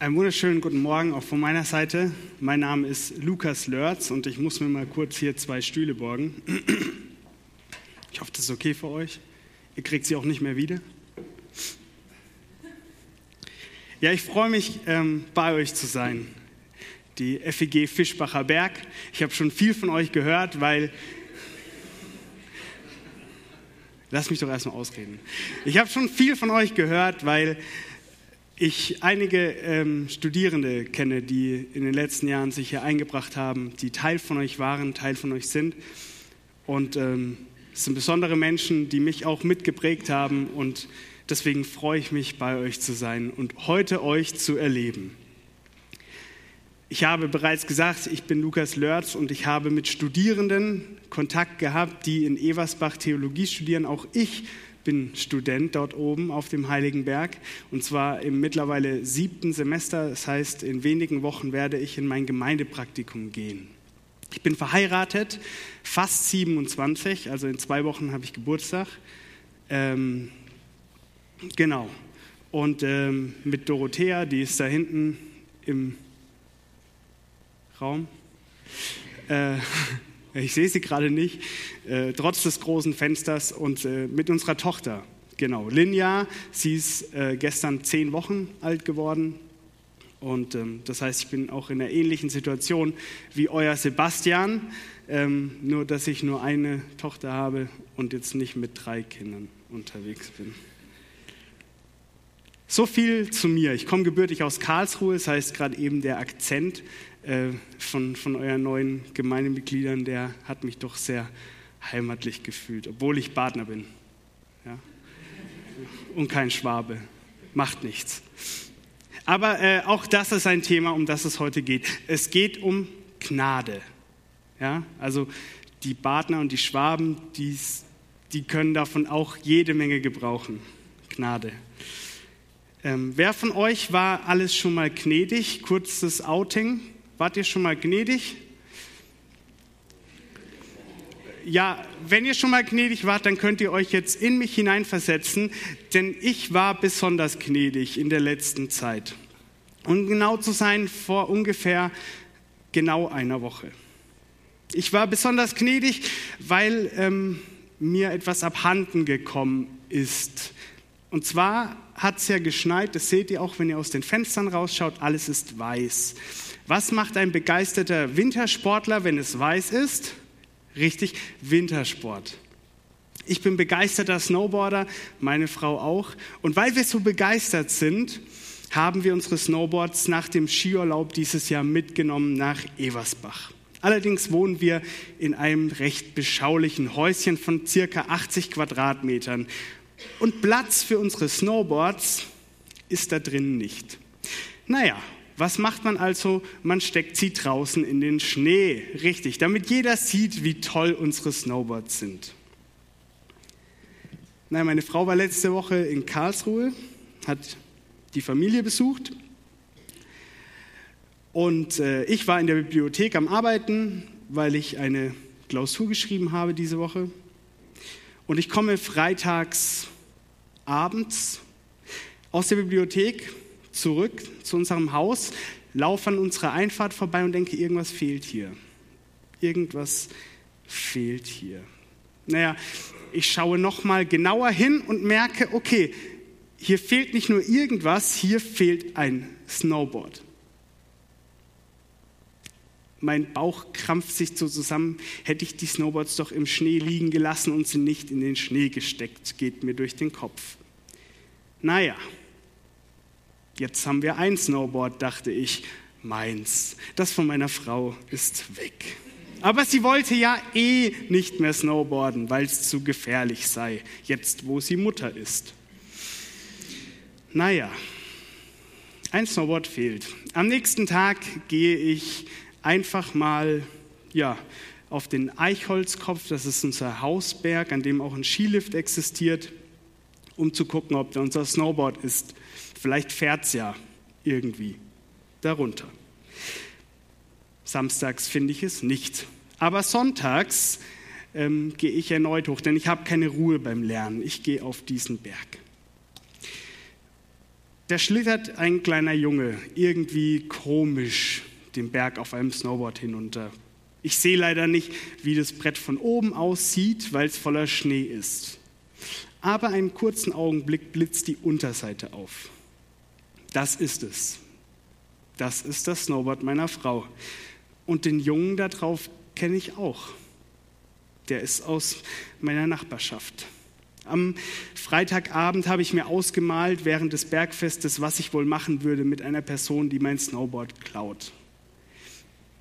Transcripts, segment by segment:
Einen wunderschönen guten Morgen auch von meiner Seite. Mein Name ist Lukas Lörz und ich muss mir mal kurz hier zwei Stühle borgen. Ich hoffe, das ist okay für euch. Ihr kriegt sie auch nicht mehr wieder. Ja, ich freue mich, ähm, bei euch zu sein. Die FEG Fischbacher Berg. Ich habe schon viel von euch gehört, weil. Lass mich doch erstmal ausreden. Ich habe schon viel von euch gehört, weil ich einige ähm, Studierende kenne, die in den letzten Jahren sich hier eingebracht haben, die Teil von euch waren, Teil von euch sind. Und ähm, es sind besondere Menschen, die mich auch mitgeprägt haben. Und deswegen freue ich mich, bei euch zu sein und heute euch zu erleben. Ich habe bereits gesagt, ich bin Lukas Lörz und ich habe mit Studierenden Kontakt gehabt, die in Eversbach Theologie studieren. Auch ich bin Student dort oben auf dem Heiligen Berg und zwar im mittlerweile siebten Semester. Das heißt, in wenigen Wochen werde ich in mein Gemeindepraktikum gehen. Ich bin verheiratet, fast 27, also in zwei Wochen habe ich Geburtstag. Ähm, genau. Und ähm, mit Dorothea, die ist da hinten im Raum. Äh, ich sehe sie gerade nicht, äh, trotz des großen Fensters und äh, mit unserer Tochter. Genau, Linja, sie ist äh, gestern zehn Wochen alt geworden. Und ähm, das heißt, ich bin auch in einer ähnlichen Situation wie euer Sebastian, ähm, nur dass ich nur eine Tochter habe und jetzt nicht mit drei Kindern unterwegs bin. So viel zu mir. Ich komme gebürtig aus Karlsruhe, das heißt gerade eben der Akzent äh, von, von euren neuen Gemeindemitgliedern, der hat mich doch sehr heimatlich gefühlt, obwohl ich Partner bin. Ja? Und kein Schwabe. Macht nichts. Aber äh, auch das ist ein Thema, um das es heute geht. Es geht um Gnade. Ja? Also die Partner und die Schwaben, die können davon auch jede Menge gebrauchen. Gnade. Ähm, wer von euch war alles schon mal gnädig? Kurzes Outing. Wart ihr schon mal gnädig? Ja, wenn ihr schon mal gnädig wart, dann könnt ihr euch jetzt in mich hineinversetzen, denn ich war besonders gnädig in der letzten Zeit. Um genau zu sein, vor ungefähr genau einer Woche. Ich war besonders gnädig, weil ähm, mir etwas abhanden gekommen ist. Und zwar hat es ja geschneit, das seht ihr auch, wenn ihr aus den Fenstern rausschaut, alles ist weiß. Was macht ein begeisterter Wintersportler, wenn es weiß ist? Richtig, Wintersport. Ich bin begeisterter Snowboarder, meine Frau auch. Und weil wir so begeistert sind, haben wir unsere Snowboards nach dem Skiurlaub dieses Jahr mitgenommen nach Eversbach. Allerdings wohnen wir in einem recht beschaulichen Häuschen von circa 80 Quadratmetern. Und Platz für unsere Snowboards ist da drin nicht. Naja, was macht man also? Man steckt sie draußen in den Schnee. Richtig, damit jeder sieht, wie toll unsere Snowboards sind. Nein, meine Frau war letzte Woche in Karlsruhe, hat die Familie besucht. Und äh, ich war in der Bibliothek am Arbeiten, weil ich eine Klausur geschrieben habe diese Woche. Und ich komme freitags abends aus der Bibliothek zurück zu unserem Haus, laufe an unserer Einfahrt vorbei und denke, irgendwas fehlt hier. Irgendwas fehlt hier. Naja, ich schaue nochmal genauer hin und merke, okay, hier fehlt nicht nur irgendwas, hier fehlt ein Snowboard. Mein Bauch krampft sich so zusammen. Hätte ich die Snowboards doch im Schnee liegen gelassen und sie nicht in den Schnee gesteckt, geht mir durch den Kopf. Naja, Jetzt haben wir ein Snowboard, dachte ich, meins. Das von meiner Frau ist weg. Aber sie wollte ja eh nicht mehr snowboarden, weil es zu gefährlich sei, jetzt wo sie Mutter ist. Naja, ein Snowboard fehlt. Am nächsten Tag gehe ich einfach mal ja, auf den Eichholzkopf, das ist unser Hausberg, an dem auch ein Skilift existiert, um zu gucken, ob da unser Snowboard ist. Vielleicht fährt es ja irgendwie darunter. Samstags finde ich es nicht. Aber sonntags ähm, gehe ich erneut hoch, denn ich habe keine Ruhe beim Lernen. Ich gehe auf diesen Berg. Da schlittert ein kleiner Junge irgendwie komisch den Berg auf einem Snowboard hinunter. Ich sehe leider nicht, wie das Brett von oben aussieht, weil es voller Schnee ist. Aber einen kurzen Augenblick blitzt die Unterseite auf. Das ist es. Das ist das Snowboard meiner Frau. Und den Jungen da drauf kenne ich auch. Der ist aus meiner Nachbarschaft. Am Freitagabend habe ich mir ausgemalt während des Bergfestes, was ich wohl machen würde mit einer Person, die mein Snowboard klaut.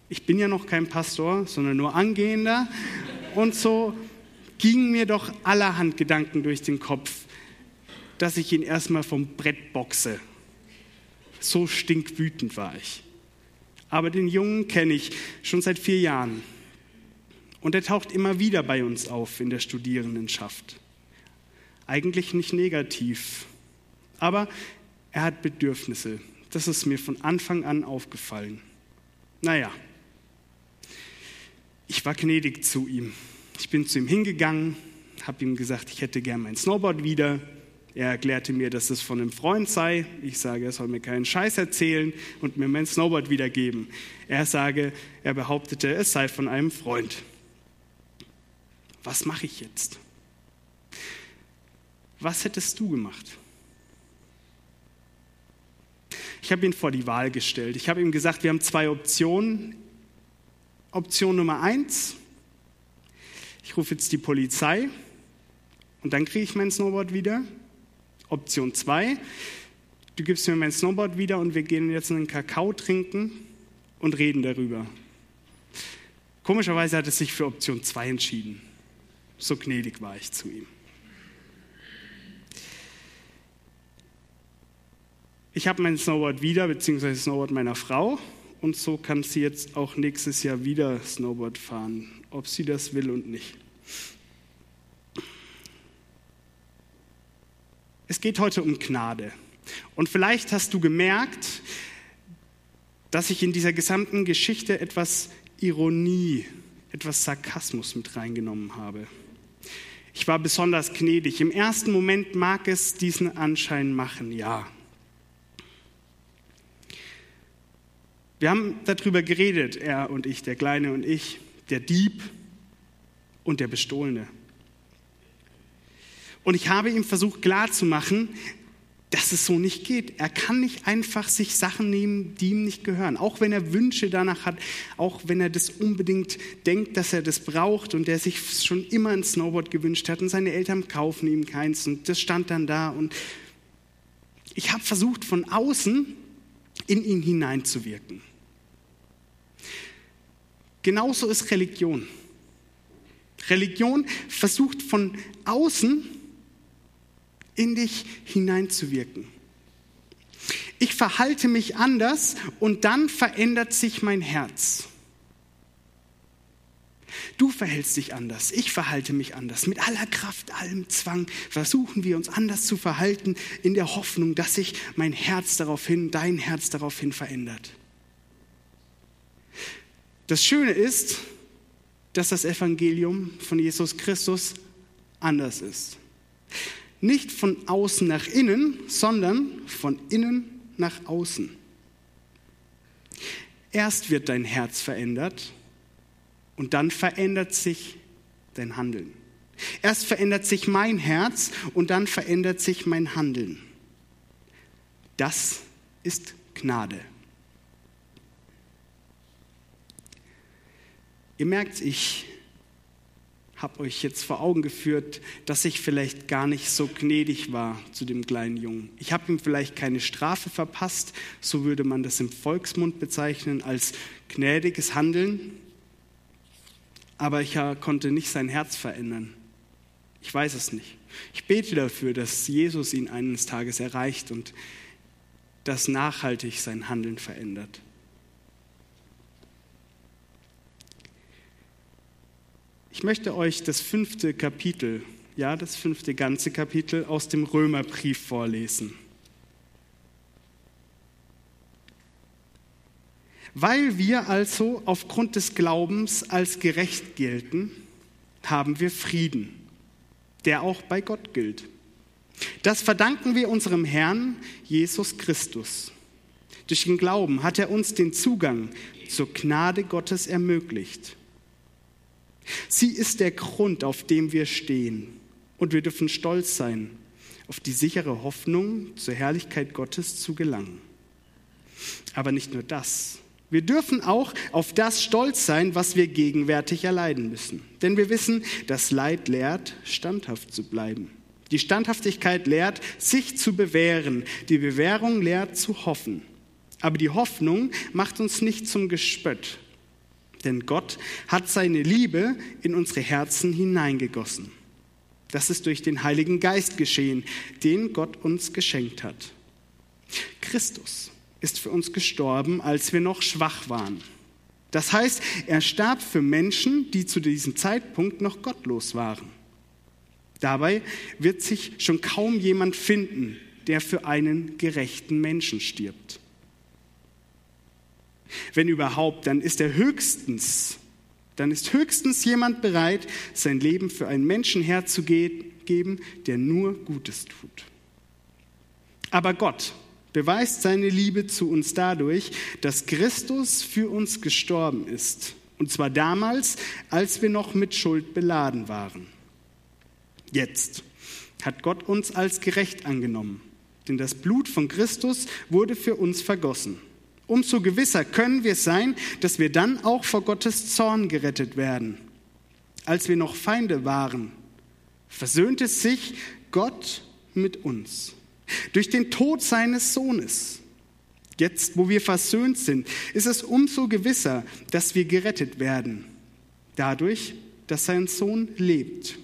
Ich bin ja noch kein Pastor, sondern nur Angehender. Und so gingen mir doch allerhand Gedanken durch den Kopf, dass ich ihn erstmal vom Brett boxe. So stinkwütend war ich. Aber den Jungen kenne ich schon seit vier Jahren. Und er taucht immer wieder bei uns auf in der Studierendenschaft. Eigentlich nicht negativ, aber er hat Bedürfnisse. Das ist mir von Anfang an aufgefallen. Naja, ich war gnädig zu ihm. Ich bin zu ihm hingegangen, habe ihm gesagt, ich hätte gern mein Snowboard wieder. Er erklärte mir, dass es von einem Freund sei. Ich sage, er soll mir keinen Scheiß erzählen und mir mein Snowboard wiedergeben. Er sage, er behauptete, es sei von einem Freund. Was mache ich jetzt? Was hättest du gemacht? Ich habe ihn vor die Wahl gestellt. Ich habe ihm gesagt, wir haben zwei Optionen. Option Nummer eins, ich rufe jetzt die Polizei und dann kriege ich mein Snowboard wieder. Option zwei, du gibst mir mein Snowboard wieder und wir gehen jetzt einen Kakao trinken und reden darüber. Komischerweise hat er sich für Option zwei entschieden. So gnädig war ich zu ihm. Ich habe mein Snowboard wieder, beziehungsweise Snowboard meiner Frau und so kann sie jetzt auch nächstes Jahr wieder Snowboard fahren, ob sie das will und nicht. Es geht heute um Gnade. Und vielleicht hast du gemerkt, dass ich in dieser gesamten Geschichte etwas Ironie, etwas Sarkasmus mit reingenommen habe. Ich war besonders gnädig. Im ersten Moment mag es diesen Anschein machen, ja. Wir haben darüber geredet, er und ich, der Kleine und ich, der Dieb und der Bestohlene. Und ich habe ihm versucht klarzumachen, dass es so nicht geht. Er kann nicht einfach sich Sachen nehmen, die ihm nicht gehören. Auch wenn er Wünsche danach hat, auch wenn er das unbedingt denkt, dass er das braucht und der sich schon immer ein Snowboard gewünscht hat und seine Eltern kaufen ihm keins und das stand dann da. Und ich habe versucht, von außen in ihn hineinzuwirken. Genauso ist Religion. Religion versucht von außen in dich hineinzuwirken. Ich verhalte mich anders und dann verändert sich mein Herz. Du verhältst dich anders, ich verhalte mich anders. Mit aller Kraft, allem Zwang versuchen wir uns anders zu verhalten, in der Hoffnung, dass sich mein Herz daraufhin, dein Herz daraufhin verändert. Das Schöne ist, dass das Evangelium von Jesus Christus anders ist. Nicht von außen nach innen, sondern von innen nach außen. Erst wird dein Herz verändert und dann verändert sich dein Handeln. Erst verändert sich mein Herz und dann verändert sich mein Handeln. Das ist Gnade. Ihr merkt, ich habe euch jetzt vor Augen geführt, dass ich vielleicht gar nicht so gnädig war zu dem kleinen Jungen. Ich habe ihm vielleicht keine Strafe verpasst, so würde man das im Volksmund bezeichnen als gnädiges Handeln, aber ich konnte nicht sein Herz verändern. Ich weiß es nicht. Ich bete dafür, dass Jesus ihn eines Tages erreicht und dass nachhaltig sein Handeln verändert. Ich möchte euch das fünfte Kapitel, ja, das fünfte ganze Kapitel aus dem Römerbrief vorlesen. Weil wir also aufgrund des Glaubens als gerecht gelten, haben wir Frieden, der auch bei Gott gilt. Das verdanken wir unserem Herrn Jesus Christus. Durch den Glauben hat er uns den Zugang zur Gnade Gottes ermöglicht. Sie ist der Grund, auf dem wir stehen. Und wir dürfen stolz sein, auf die sichere Hoffnung zur Herrlichkeit Gottes zu gelangen. Aber nicht nur das. Wir dürfen auch auf das stolz sein, was wir gegenwärtig erleiden müssen. Denn wir wissen, das Leid lehrt, standhaft zu bleiben. Die Standhaftigkeit lehrt, sich zu bewähren. Die Bewährung lehrt, zu hoffen. Aber die Hoffnung macht uns nicht zum Gespött. Denn Gott hat seine Liebe in unsere Herzen hineingegossen. Das ist durch den Heiligen Geist geschehen, den Gott uns geschenkt hat. Christus ist für uns gestorben, als wir noch schwach waren. Das heißt, er starb für Menschen, die zu diesem Zeitpunkt noch gottlos waren. Dabei wird sich schon kaum jemand finden, der für einen gerechten Menschen stirbt. Wenn überhaupt, dann ist er höchstens, dann ist höchstens jemand bereit, sein Leben für einen Menschen herzugeben, der nur Gutes tut. Aber Gott beweist seine Liebe zu uns dadurch, dass Christus für uns gestorben ist. Und zwar damals, als wir noch mit Schuld beladen waren. Jetzt hat Gott uns als gerecht angenommen, denn das Blut von Christus wurde für uns vergossen. Umso gewisser können wir sein, dass wir dann auch vor Gottes Zorn gerettet werden. Als wir noch Feinde waren, versöhnte sich Gott mit uns durch den Tod seines Sohnes. Jetzt, wo wir versöhnt sind, ist es umso gewisser, dass wir gerettet werden, dadurch, dass sein Sohn lebt.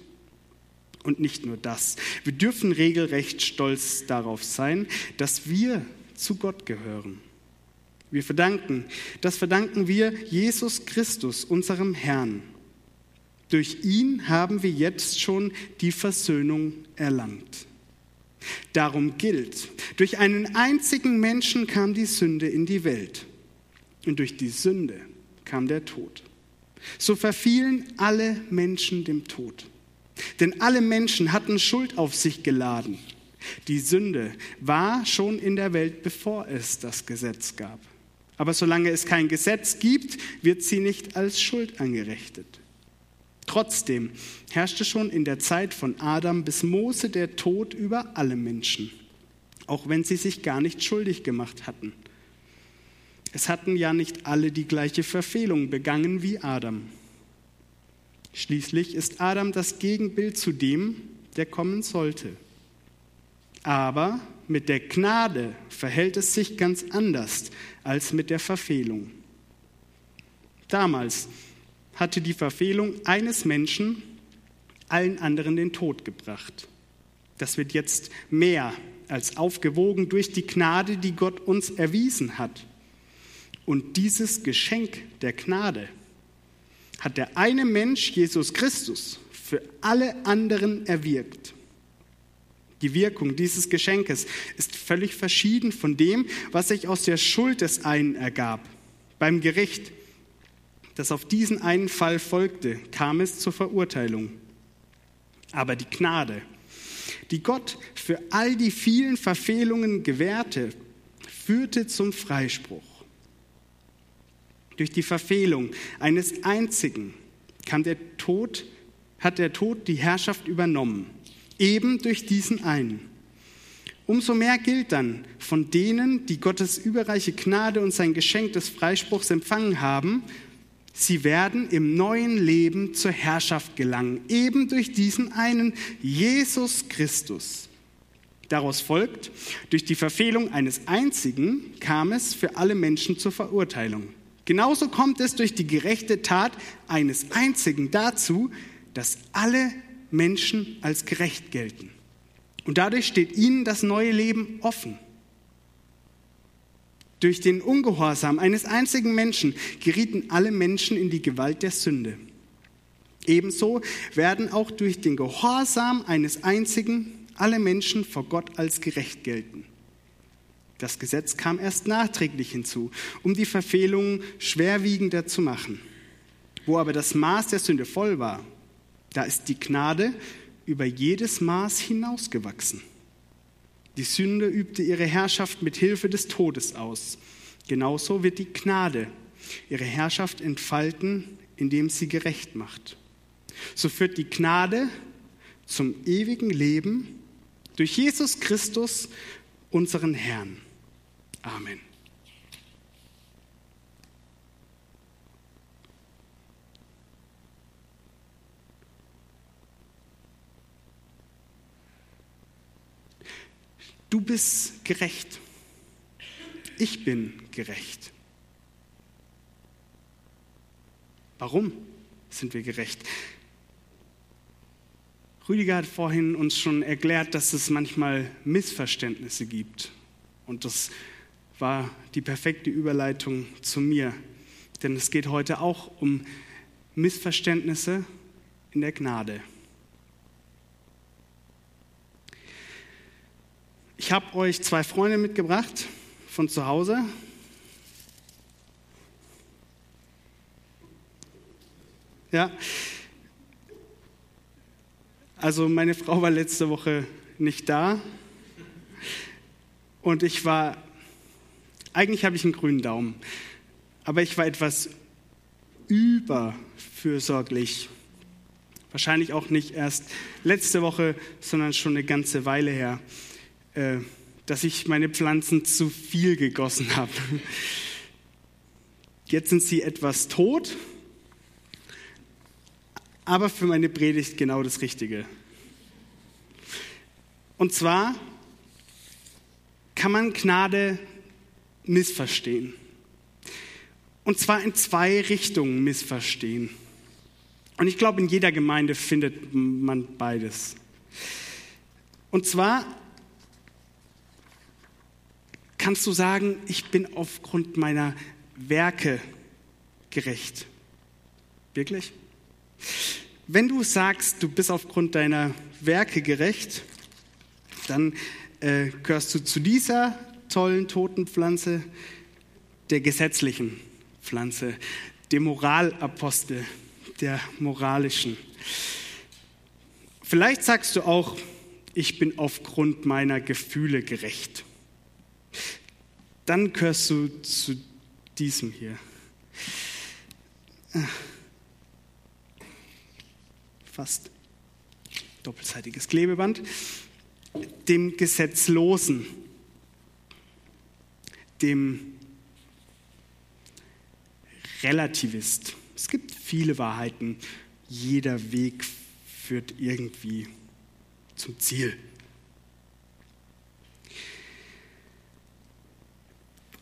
Und nicht nur das. Wir dürfen regelrecht stolz darauf sein, dass wir zu Gott gehören. Wir verdanken, das verdanken wir Jesus Christus, unserem Herrn. Durch ihn haben wir jetzt schon die Versöhnung erlangt. Darum gilt, durch einen einzigen Menschen kam die Sünde in die Welt und durch die Sünde kam der Tod. So verfielen alle Menschen dem Tod. Denn alle Menschen hatten Schuld auf sich geladen. Die Sünde war schon in der Welt, bevor es das Gesetz gab. Aber solange es kein Gesetz gibt, wird sie nicht als Schuld angerechnet. Trotzdem herrschte schon in der Zeit von Adam bis Mose der Tod über alle Menschen, auch wenn sie sich gar nicht schuldig gemacht hatten. Es hatten ja nicht alle die gleiche Verfehlung begangen wie Adam. Schließlich ist Adam das Gegenbild zu dem, der kommen sollte. Aber mit der Gnade verhält es sich ganz anders als mit der Verfehlung. Damals hatte die Verfehlung eines Menschen allen anderen den Tod gebracht. Das wird jetzt mehr als aufgewogen durch die Gnade, die Gott uns erwiesen hat. Und dieses Geschenk der Gnade hat der eine Mensch, Jesus Christus, für alle anderen erwirkt. Die Wirkung dieses Geschenkes ist völlig verschieden von dem, was sich aus der Schuld des einen ergab. Beim Gericht, das auf diesen einen Fall folgte, kam es zur Verurteilung. Aber die Gnade, die Gott für all die vielen Verfehlungen gewährte, führte zum Freispruch. Durch die Verfehlung eines einzigen kam der Tod, hat der Tod die Herrschaft übernommen, eben durch diesen einen. Umso mehr gilt dann von denen, die Gottes überreiche Gnade und sein Geschenk des Freispruchs empfangen haben, sie werden im neuen Leben zur Herrschaft gelangen, eben durch diesen einen Jesus Christus. Daraus folgt, durch die Verfehlung eines einzigen kam es für alle Menschen zur Verurteilung. Genauso kommt es durch die gerechte Tat eines einzigen dazu, dass alle Menschen als gerecht gelten. Und dadurch steht ihnen das neue Leben offen. Durch den Ungehorsam eines einzigen Menschen gerieten alle Menschen in die Gewalt der Sünde. Ebenso werden auch durch den Gehorsam eines einzigen alle Menschen vor Gott als gerecht gelten. Das Gesetz kam erst nachträglich hinzu, um die Verfehlungen schwerwiegender zu machen. Wo aber das Maß der Sünde voll war, da ist die Gnade über jedes Maß hinausgewachsen. Die Sünde übte ihre Herrschaft mit Hilfe des Todes aus. Genauso wird die Gnade ihre Herrschaft entfalten, indem sie gerecht macht. So führt die Gnade zum ewigen Leben durch Jesus Christus, unseren Herrn. Amen. Du bist gerecht. Ich bin gerecht. Warum sind wir gerecht? Rüdiger hat vorhin uns schon erklärt, dass es manchmal Missverständnisse gibt. Und das war die perfekte Überleitung zu mir. Denn es geht heute auch um Missverständnisse in der Gnade. Ich habe euch zwei Freunde mitgebracht von zu Hause. Ja. Also meine Frau war letzte Woche nicht da und ich war, eigentlich habe ich einen grünen Daumen, aber ich war etwas überfürsorglich. Wahrscheinlich auch nicht erst letzte Woche, sondern schon eine ganze Weile her, äh, dass ich meine Pflanzen zu viel gegossen habe. Jetzt sind sie etwas tot aber für meine Predigt genau das Richtige. Und zwar kann man Gnade missverstehen. Und zwar in zwei Richtungen missverstehen. Und ich glaube, in jeder Gemeinde findet man beides. Und zwar kannst du sagen, ich bin aufgrund meiner Werke gerecht. Wirklich? Wenn du sagst, du bist aufgrund deiner Werke gerecht, dann äh, gehörst du zu dieser tollen toten Pflanze, der gesetzlichen Pflanze, dem Moralapostel, der moralischen. Vielleicht sagst du auch, ich bin aufgrund meiner Gefühle gerecht. Dann gehörst du zu diesem hier fast doppelseitiges Klebeband, dem Gesetzlosen, dem Relativist. Es gibt viele Wahrheiten. Jeder Weg führt irgendwie zum Ziel.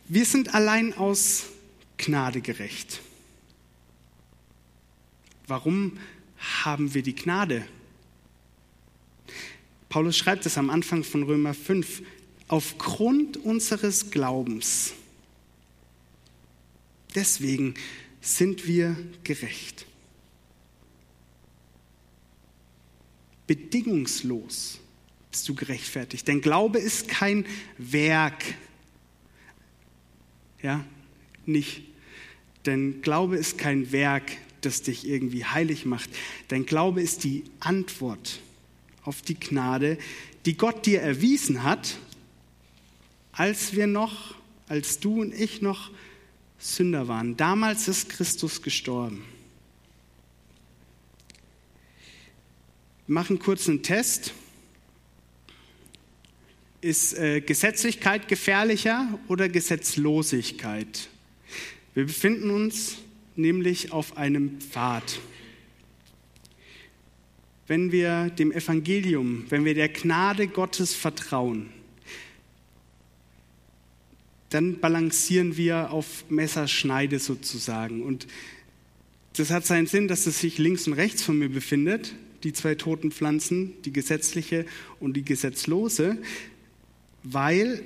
Wir sind allein aus Gnade gerecht. Warum haben wir die Gnade. Paulus schreibt es am Anfang von Römer 5. Aufgrund unseres Glaubens. Deswegen sind wir gerecht. Bedingungslos bist du gerechtfertigt. Denn Glaube ist kein Werk. Ja, nicht. Denn Glaube ist kein Werk, das dich irgendwie heilig macht. Dein Glaube ist die Antwort auf die Gnade, die Gott dir erwiesen hat, als wir noch, als du und ich noch Sünder waren. Damals ist Christus gestorben. Wir machen kurz einen Test. Ist äh, Gesetzlichkeit gefährlicher oder Gesetzlosigkeit? Wir befinden uns nämlich auf einem Pfad. Wenn wir dem Evangelium, wenn wir der Gnade Gottes vertrauen, dann balancieren wir auf Messerschneide sozusagen. Und das hat seinen Sinn, dass es sich links und rechts von mir befindet, die zwei toten Pflanzen, die gesetzliche und die gesetzlose, weil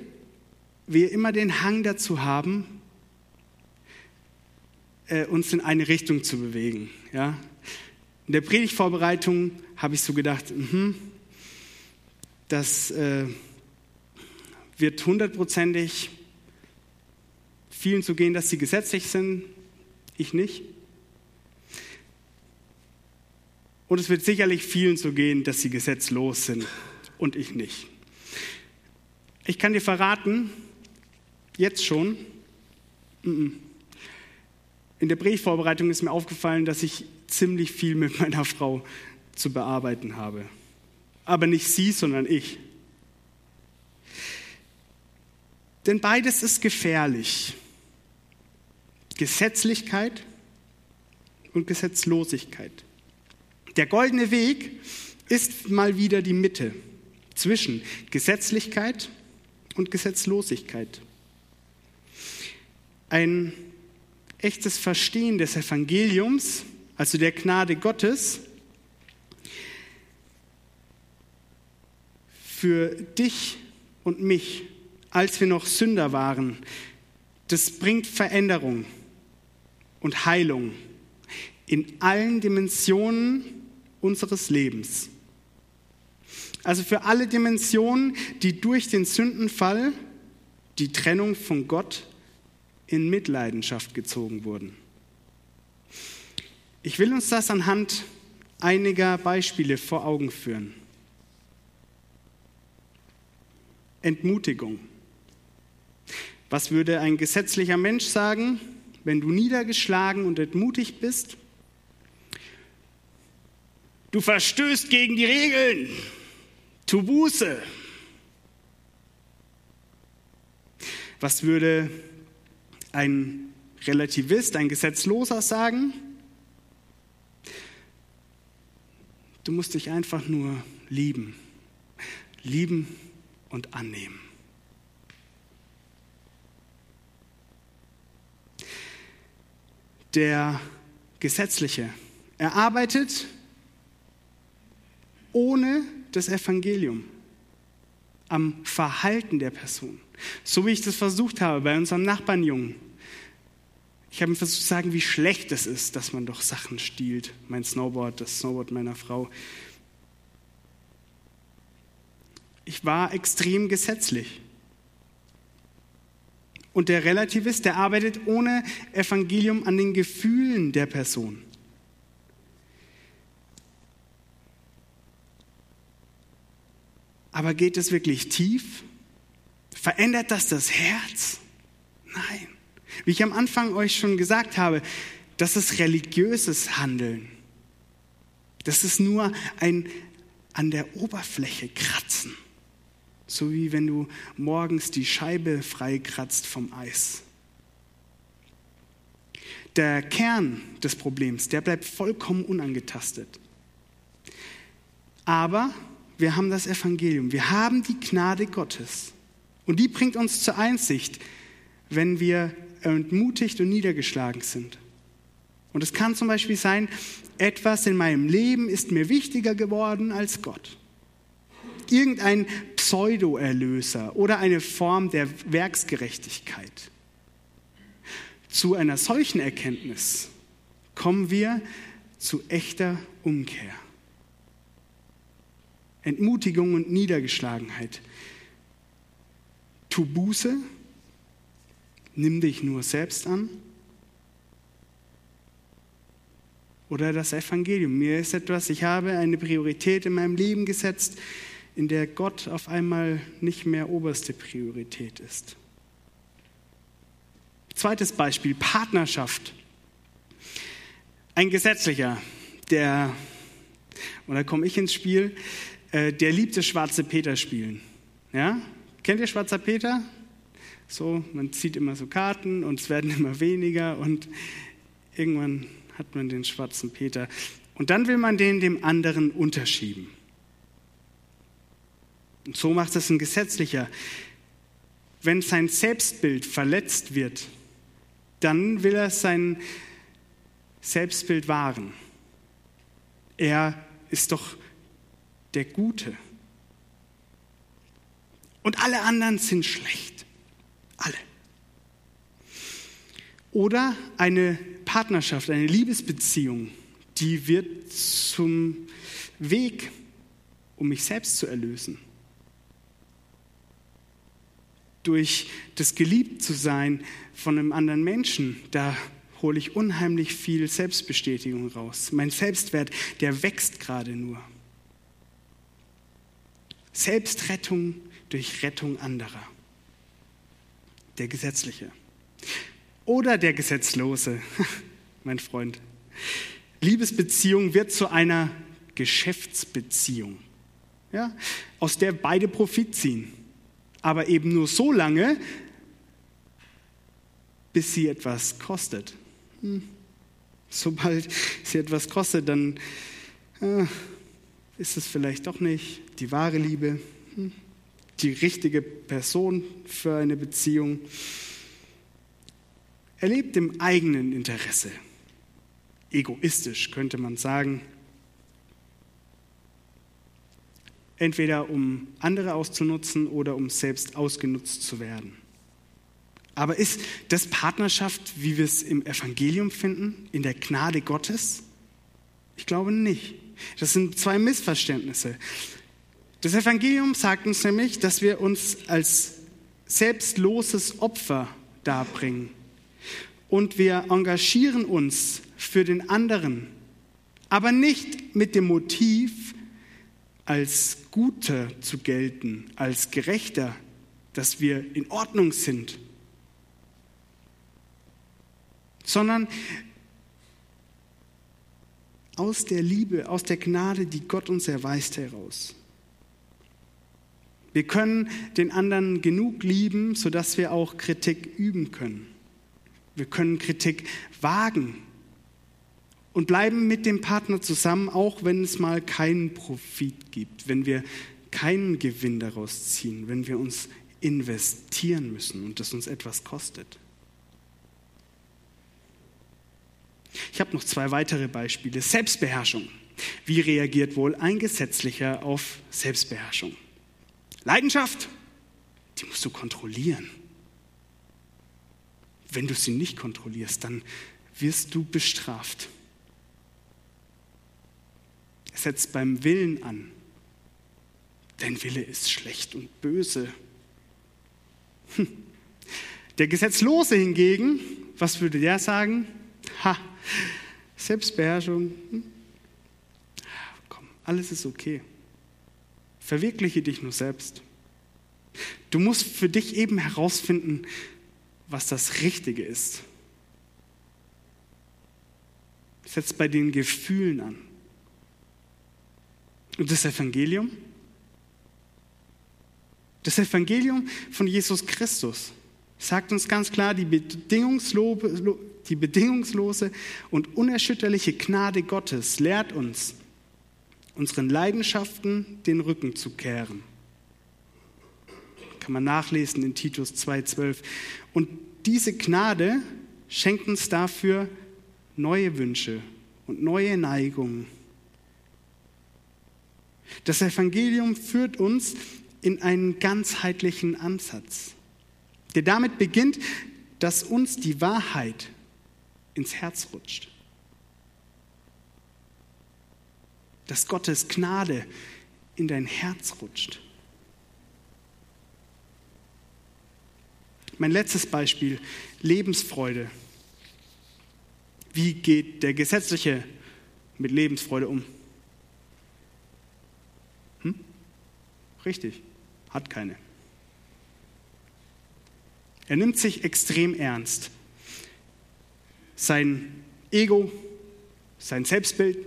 wir immer den Hang dazu haben, äh, uns in eine Richtung zu bewegen. Ja? In der Predigtvorbereitung habe ich so gedacht, mh, das äh, wird hundertprozentig vielen so gehen, dass sie gesetzlich sind, ich nicht. Und es wird sicherlich vielen so gehen, dass sie gesetzlos sind und ich nicht. Ich kann dir verraten, jetzt schon, in der Briefvorbereitung ist mir aufgefallen, dass ich ziemlich viel mit meiner Frau zu bearbeiten habe. Aber nicht sie, sondern ich. Denn beides ist gefährlich. Gesetzlichkeit und Gesetzlosigkeit. Der goldene Weg ist mal wieder die Mitte zwischen Gesetzlichkeit und Gesetzlosigkeit. Ein echtes Verstehen des Evangeliums, also der Gnade Gottes, für dich und mich, als wir noch Sünder waren, das bringt Veränderung und Heilung in allen Dimensionen unseres Lebens. Also für alle Dimensionen, die durch den Sündenfall, die Trennung von Gott, in Mitleidenschaft gezogen wurden. Ich will uns das anhand einiger Beispiele vor Augen führen. Entmutigung. Was würde ein gesetzlicher Mensch sagen, wenn du niedergeschlagen und entmutigt bist? Du verstößt gegen die Regeln. Tu Buße. Was würde ein Relativist, ein Gesetzloser sagen? Du musst dich einfach nur lieben. Lieben und annehmen. Der Gesetzliche, er arbeitet ohne das Evangelium am Verhalten der Person. So wie ich das versucht habe bei unserem Nachbarnjungen. Ich habe ihm versucht zu sagen, wie schlecht es ist, dass man doch Sachen stiehlt. Mein Snowboard, das Snowboard meiner Frau. Ich war extrem gesetzlich. Und der Relativist, der arbeitet ohne Evangelium an den Gefühlen der Person. Aber geht es wirklich tief? Verändert das das Herz? Nein. Wie ich am Anfang euch schon gesagt habe, das ist religiöses Handeln. Das ist nur ein an der Oberfläche kratzen. So wie wenn du morgens die Scheibe freikratzt vom Eis. Der Kern des Problems, der bleibt vollkommen unangetastet. Aber wir haben das Evangelium, wir haben die Gnade Gottes. Und die bringt uns zur Einsicht, wenn wir entmutigt und niedergeschlagen sind. Und es kann zum Beispiel sein, etwas in meinem Leben ist mir wichtiger geworden als Gott. Irgendein Pseudo-Erlöser oder eine Form der Werksgerechtigkeit. Zu einer solchen Erkenntnis kommen wir zu echter Umkehr. Entmutigung und Niedergeschlagenheit. Tu Buße, nimm dich nur selbst an. Oder das Evangelium. Mir ist etwas, ich habe eine Priorität in meinem Leben gesetzt, in der Gott auf einmal nicht mehr oberste Priorität ist. Zweites Beispiel, Partnerschaft. Ein Gesetzlicher, der, und da komme ich ins Spiel, äh, der liebte Schwarze Peter spielen. Ja? Kennt ihr Schwarzer Peter? So, man zieht immer so Karten und es werden immer weniger und irgendwann hat man den Schwarzen Peter. Und dann will man den dem anderen unterschieben. Und so macht es ein Gesetzlicher. Wenn sein Selbstbild verletzt wird, dann will er sein Selbstbild wahren. Er ist doch der Gute. Und alle anderen sind schlecht. Alle. Oder eine Partnerschaft, eine Liebesbeziehung, die wird zum Weg, um mich selbst zu erlösen. Durch das Geliebtsein von einem anderen Menschen, da hole ich unheimlich viel Selbstbestätigung raus. Mein Selbstwert, der wächst gerade nur. Selbstrettung durch Rettung anderer. Der Gesetzliche. Oder der Gesetzlose, mein Freund. Liebesbeziehung wird zu einer Geschäftsbeziehung, ja, aus der beide Profit ziehen. Aber eben nur so lange, bis sie etwas kostet. Hm. Sobald sie etwas kostet, dann äh, ist es vielleicht doch nicht die wahre Liebe, hm. die richtige Person für eine Beziehung. Er lebt im eigenen Interesse. Egoistisch könnte man sagen. Entweder um andere auszunutzen oder um selbst ausgenutzt zu werden. Aber ist das Partnerschaft, wie wir es im Evangelium finden, in der Gnade Gottes? Ich glaube nicht. Das sind zwei Missverständnisse. Das Evangelium sagt uns nämlich, dass wir uns als selbstloses Opfer darbringen und wir engagieren uns für den anderen, aber nicht mit dem Motiv, als Guter zu gelten, als Gerechter, dass wir in Ordnung sind, sondern aus der Liebe, aus der Gnade, die Gott uns erweist, heraus. Wir können den anderen genug lieben, sodass wir auch Kritik üben können. Wir können Kritik wagen und bleiben mit dem Partner zusammen, auch wenn es mal keinen Profit gibt, wenn wir keinen Gewinn daraus ziehen, wenn wir uns investieren müssen und das uns etwas kostet. Ich habe noch zwei weitere Beispiele. Selbstbeherrschung. Wie reagiert wohl ein Gesetzlicher auf Selbstbeherrschung? Leidenschaft, die musst du kontrollieren. Wenn du sie nicht kontrollierst, dann wirst du bestraft. Setz beim Willen an. Dein Wille ist schlecht und böse. Hm. Der Gesetzlose hingegen, was würde der sagen? Ha, Selbstbeherrschung. Hm. Komm, alles ist okay. Verwirkliche dich nur selbst. Du musst für dich eben herausfinden, was das Richtige ist. Setz bei den Gefühlen an. Und das Evangelium? Das Evangelium von Jesus Christus sagt uns ganz klar, die bedingungslose, die bedingungslose und unerschütterliche Gnade Gottes lehrt uns, unseren Leidenschaften den Rücken zu kehren. Kann man nachlesen in Titus 2,12. Und diese Gnade schenkt uns dafür neue Wünsche und neue Neigungen das Evangelium führt uns in einen ganzheitlichen Ansatz, der damit beginnt, dass uns die Wahrheit ins Herz rutscht. Dass Gottes Gnade in dein Herz rutscht. Mein letztes Beispiel, Lebensfreude. Wie geht der Gesetzliche mit Lebensfreude um? Richtig, hat keine. Er nimmt sich extrem ernst. Sein Ego, sein Selbstbild.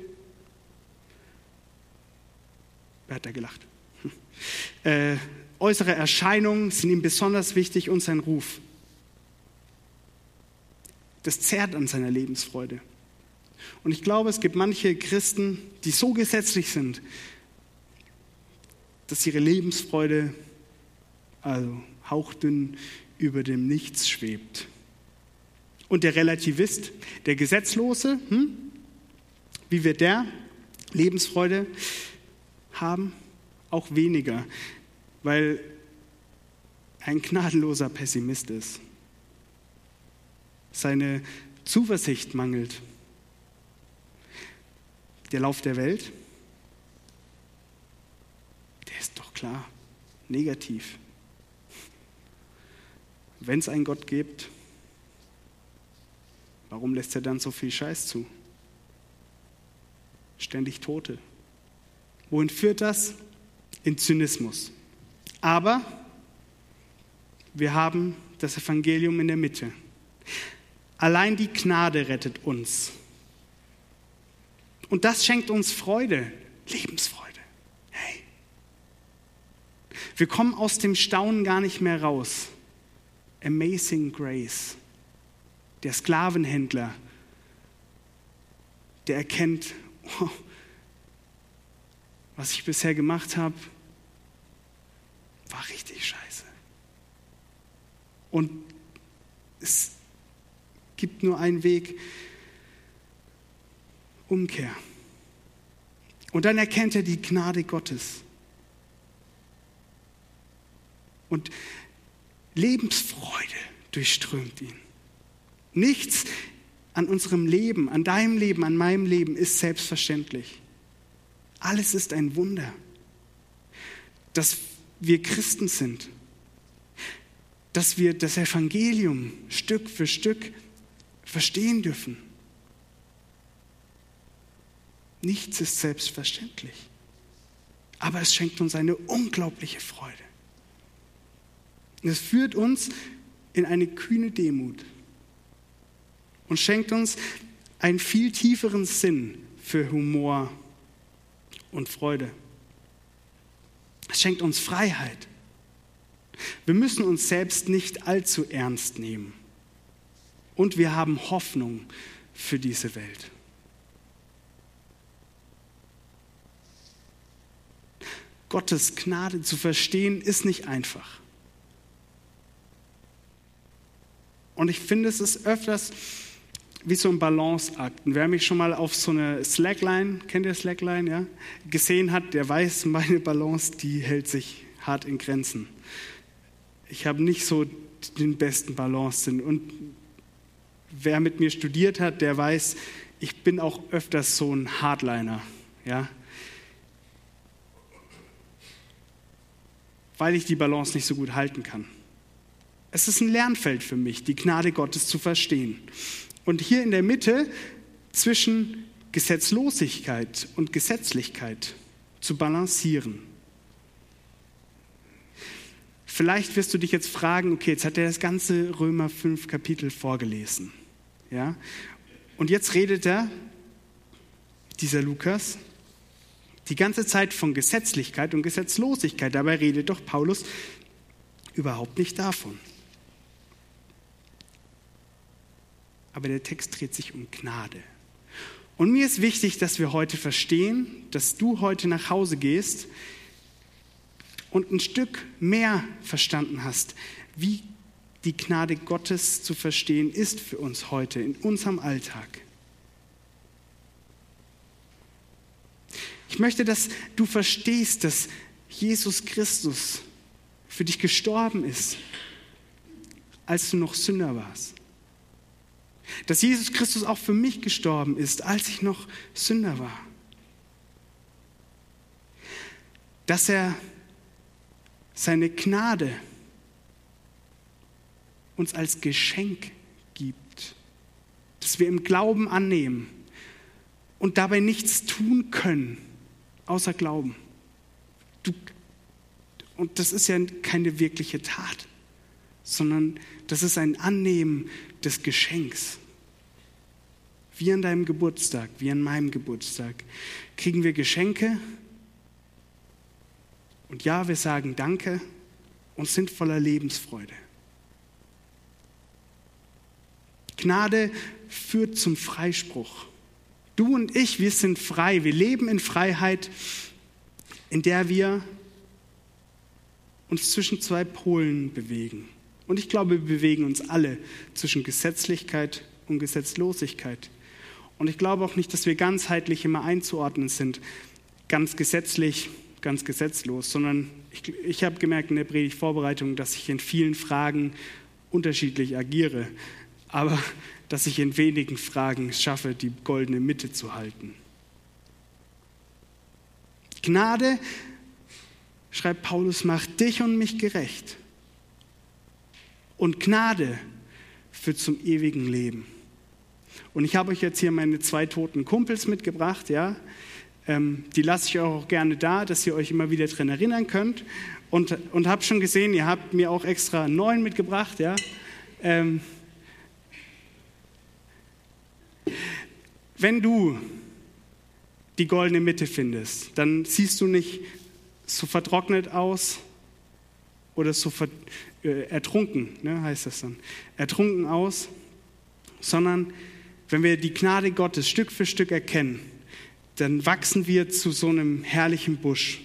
Wer hat da gelacht? Äh, äußere Erscheinungen sind ihm besonders wichtig und sein Ruf. Das zerrt an seiner Lebensfreude. Und ich glaube, es gibt manche Christen, die so gesetzlich sind, dass ihre Lebensfreude also hauchdünn über dem Nichts schwebt. Und der Relativist, der Gesetzlose, hm, wie wird der Lebensfreude haben? Auch weniger, weil ein gnadenloser Pessimist ist. Seine Zuversicht mangelt. Der Lauf der Welt, klar, negativ. Wenn es einen Gott gibt, warum lässt er dann so viel Scheiß zu? Ständig Tote. Wohin führt das? In Zynismus. Aber wir haben das Evangelium in der Mitte. Allein die Gnade rettet uns. Und das schenkt uns Freude, Lebensfreude. Hey. Wir kommen aus dem Staunen gar nicht mehr raus. Amazing Grace. Der Sklavenhändler, der erkennt, oh, was ich bisher gemacht habe, war richtig scheiße. Und es gibt nur einen Weg, Umkehr. Und dann erkennt er die Gnade Gottes. Und Lebensfreude durchströmt ihn. Nichts an unserem Leben, an deinem Leben, an meinem Leben ist selbstverständlich. Alles ist ein Wunder, dass wir Christen sind, dass wir das Evangelium Stück für Stück verstehen dürfen. Nichts ist selbstverständlich, aber es schenkt uns eine unglaubliche Freude. Es führt uns in eine kühne Demut und schenkt uns einen viel tieferen Sinn für Humor und Freude. Es schenkt uns Freiheit. Wir müssen uns selbst nicht allzu ernst nehmen. Und wir haben Hoffnung für diese Welt. Gottes Gnade zu verstehen, ist nicht einfach. Und ich finde, es ist öfters wie so ein Balanceakt. Und wer mich schon mal auf so eine Slackline, kennt ihr Slackline, ja, gesehen hat, der weiß, meine Balance, die hält sich hart in Grenzen. Ich habe nicht so den besten Balance-Sinn. Und wer mit mir studiert hat, der weiß, ich bin auch öfters so ein Hardliner, ja. Weil ich die Balance nicht so gut halten kann. Es ist ein Lernfeld für mich, die Gnade Gottes zu verstehen. Und hier in der Mitte zwischen Gesetzlosigkeit und Gesetzlichkeit zu balancieren. Vielleicht wirst du dich jetzt fragen, okay, jetzt hat er das ganze Römer 5 Kapitel vorgelesen. Ja? Und jetzt redet er, dieser Lukas, die ganze Zeit von Gesetzlichkeit und Gesetzlosigkeit. Dabei redet doch Paulus überhaupt nicht davon. Aber der Text dreht sich um Gnade. Und mir ist wichtig, dass wir heute verstehen, dass du heute nach Hause gehst und ein Stück mehr verstanden hast, wie die Gnade Gottes zu verstehen ist für uns heute in unserem Alltag. Ich möchte, dass du verstehst, dass Jesus Christus für dich gestorben ist, als du noch Sünder warst. Dass Jesus Christus auch für mich gestorben ist, als ich noch Sünder war. Dass er seine Gnade uns als Geschenk gibt, dass wir im Glauben annehmen und dabei nichts tun können, außer Glauben. Du, und das ist ja keine wirkliche Tat, sondern das ist ein Annehmen des Geschenks. Wie an deinem Geburtstag, wie an meinem Geburtstag, kriegen wir Geschenke. Und ja, wir sagen Danke und sind voller Lebensfreude. Gnade führt zum Freispruch. Du und ich, wir sind frei. Wir leben in Freiheit, in der wir uns zwischen zwei Polen bewegen. Und ich glaube, wir bewegen uns alle zwischen Gesetzlichkeit und Gesetzlosigkeit. Und ich glaube auch nicht, dass wir ganzheitlich immer einzuordnen sind, ganz gesetzlich, ganz gesetzlos, sondern ich, ich habe gemerkt in der Predigtvorbereitung, dass ich in vielen Fragen unterschiedlich agiere, aber dass ich in wenigen Fragen schaffe, die goldene Mitte zu halten. Gnade, schreibt Paulus, macht dich und mich gerecht. Und Gnade führt zum ewigen Leben. Und ich habe euch jetzt hier meine zwei toten Kumpels mitgebracht, ja. Ähm, die lasse ich auch gerne da, dass ihr euch immer wieder daran erinnern könnt. Und, und habe schon gesehen, ihr habt mir auch extra neun mitgebracht. Ja? Ähm, wenn du die goldene Mitte findest, dann siehst du nicht so vertrocknet aus oder so ver, äh, ertrunken, ne, heißt das dann, ertrunken aus, sondern wenn wir die Gnade Gottes Stück für Stück erkennen, dann wachsen wir zu so einem herrlichen Busch.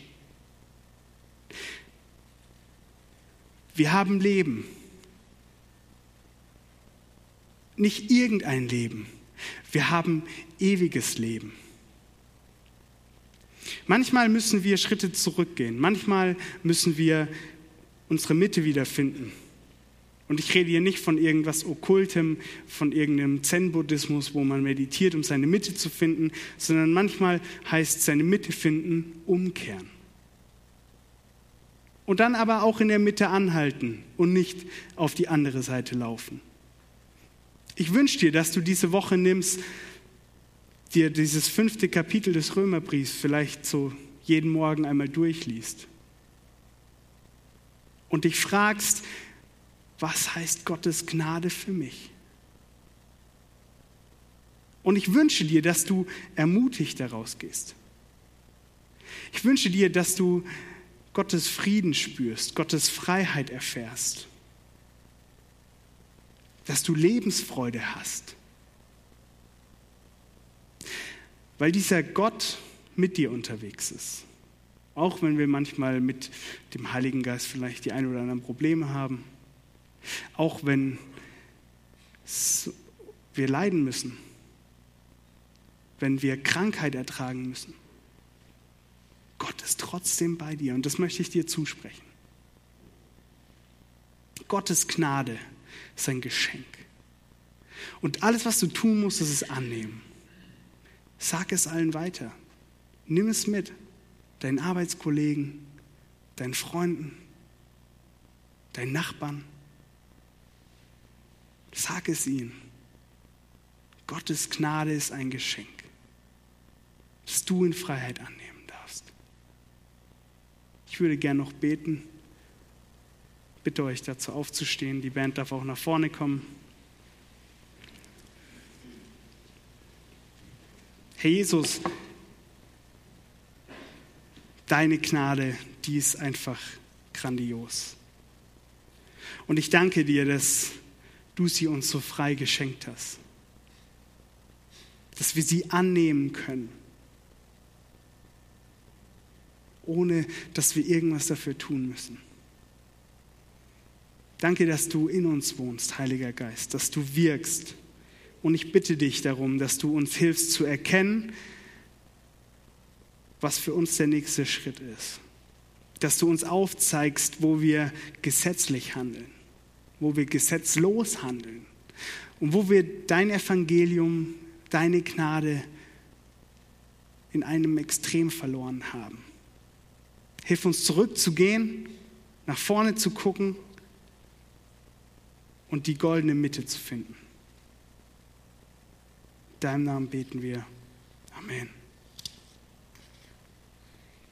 Wir haben Leben. Nicht irgendein Leben. Wir haben ewiges Leben. Manchmal müssen wir Schritte zurückgehen. Manchmal müssen wir unsere Mitte wiederfinden. Und ich rede hier nicht von irgendwas Okkultem, von irgendeinem Zen-Buddhismus, wo man meditiert, um seine Mitte zu finden, sondern manchmal heißt seine Mitte finden, umkehren. Und dann aber auch in der Mitte anhalten und nicht auf die andere Seite laufen. Ich wünsche dir, dass du diese Woche nimmst, dir dieses fünfte Kapitel des Römerbriefs vielleicht so jeden Morgen einmal durchliest und dich fragst, was heißt Gottes Gnade für mich? Und ich wünsche dir, dass du ermutigt daraus gehst. Ich wünsche dir, dass du Gottes Frieden spürst, Gottes Freiheit erfährst, dass du Lebensfreude hast. Weil dieser Gott mit dir unterwegs ist. Auch wenn wir manchmal mit dem Heiligen Geist vielleicht die ein oder anderen Probleme haben. Auch wenn wir leiden müssen, wenn wir Krankheit ertragen müssen. Gott ist trotzdem bei dir und das möchte ich dir zusprechen. Gottes Gnade ist ein Geschenk. Und alles, was du tun musst, ist es annehmen. Sag es allen weiter. Nimm es mit. Deinen Arbeitskollegen, deinen Freunden, deinen Nachbarn. Sag es ihnen. Gottes Gnade ist ein Geschenk, das du in Freiheit annehmen darfst. Ich würde gern noch beten. Bitte euch dazu aufzustehen. Die Band darf auch nach vorne kommen. Herr Jesus, deine Gnade, die ist einfach grandios. Und ich danke dir, dass du sie uns so frei geschenkt hast. Dass wir sie annehmen können, ohne dass wir irgendwas dafür tun müssen. Danke, dass du in uns wohnst, Heiliger Geist, dass du wirkst. Und ich bitte dich darum, dass du uns hilfst zu erkennen, was für uns der nächste Schritt ist. Dass du uns aufzeigst, wo wir gesetzlich handeln wo wir gesetzlos handeln und wo wir dein Evangelium, deine Gnade in einem Extrem verloren haben. Hilf uns zurückzugehen, nach vorne zu gucken und die goldene Mitte zu finden. In deinem Namen beten wir. Amen.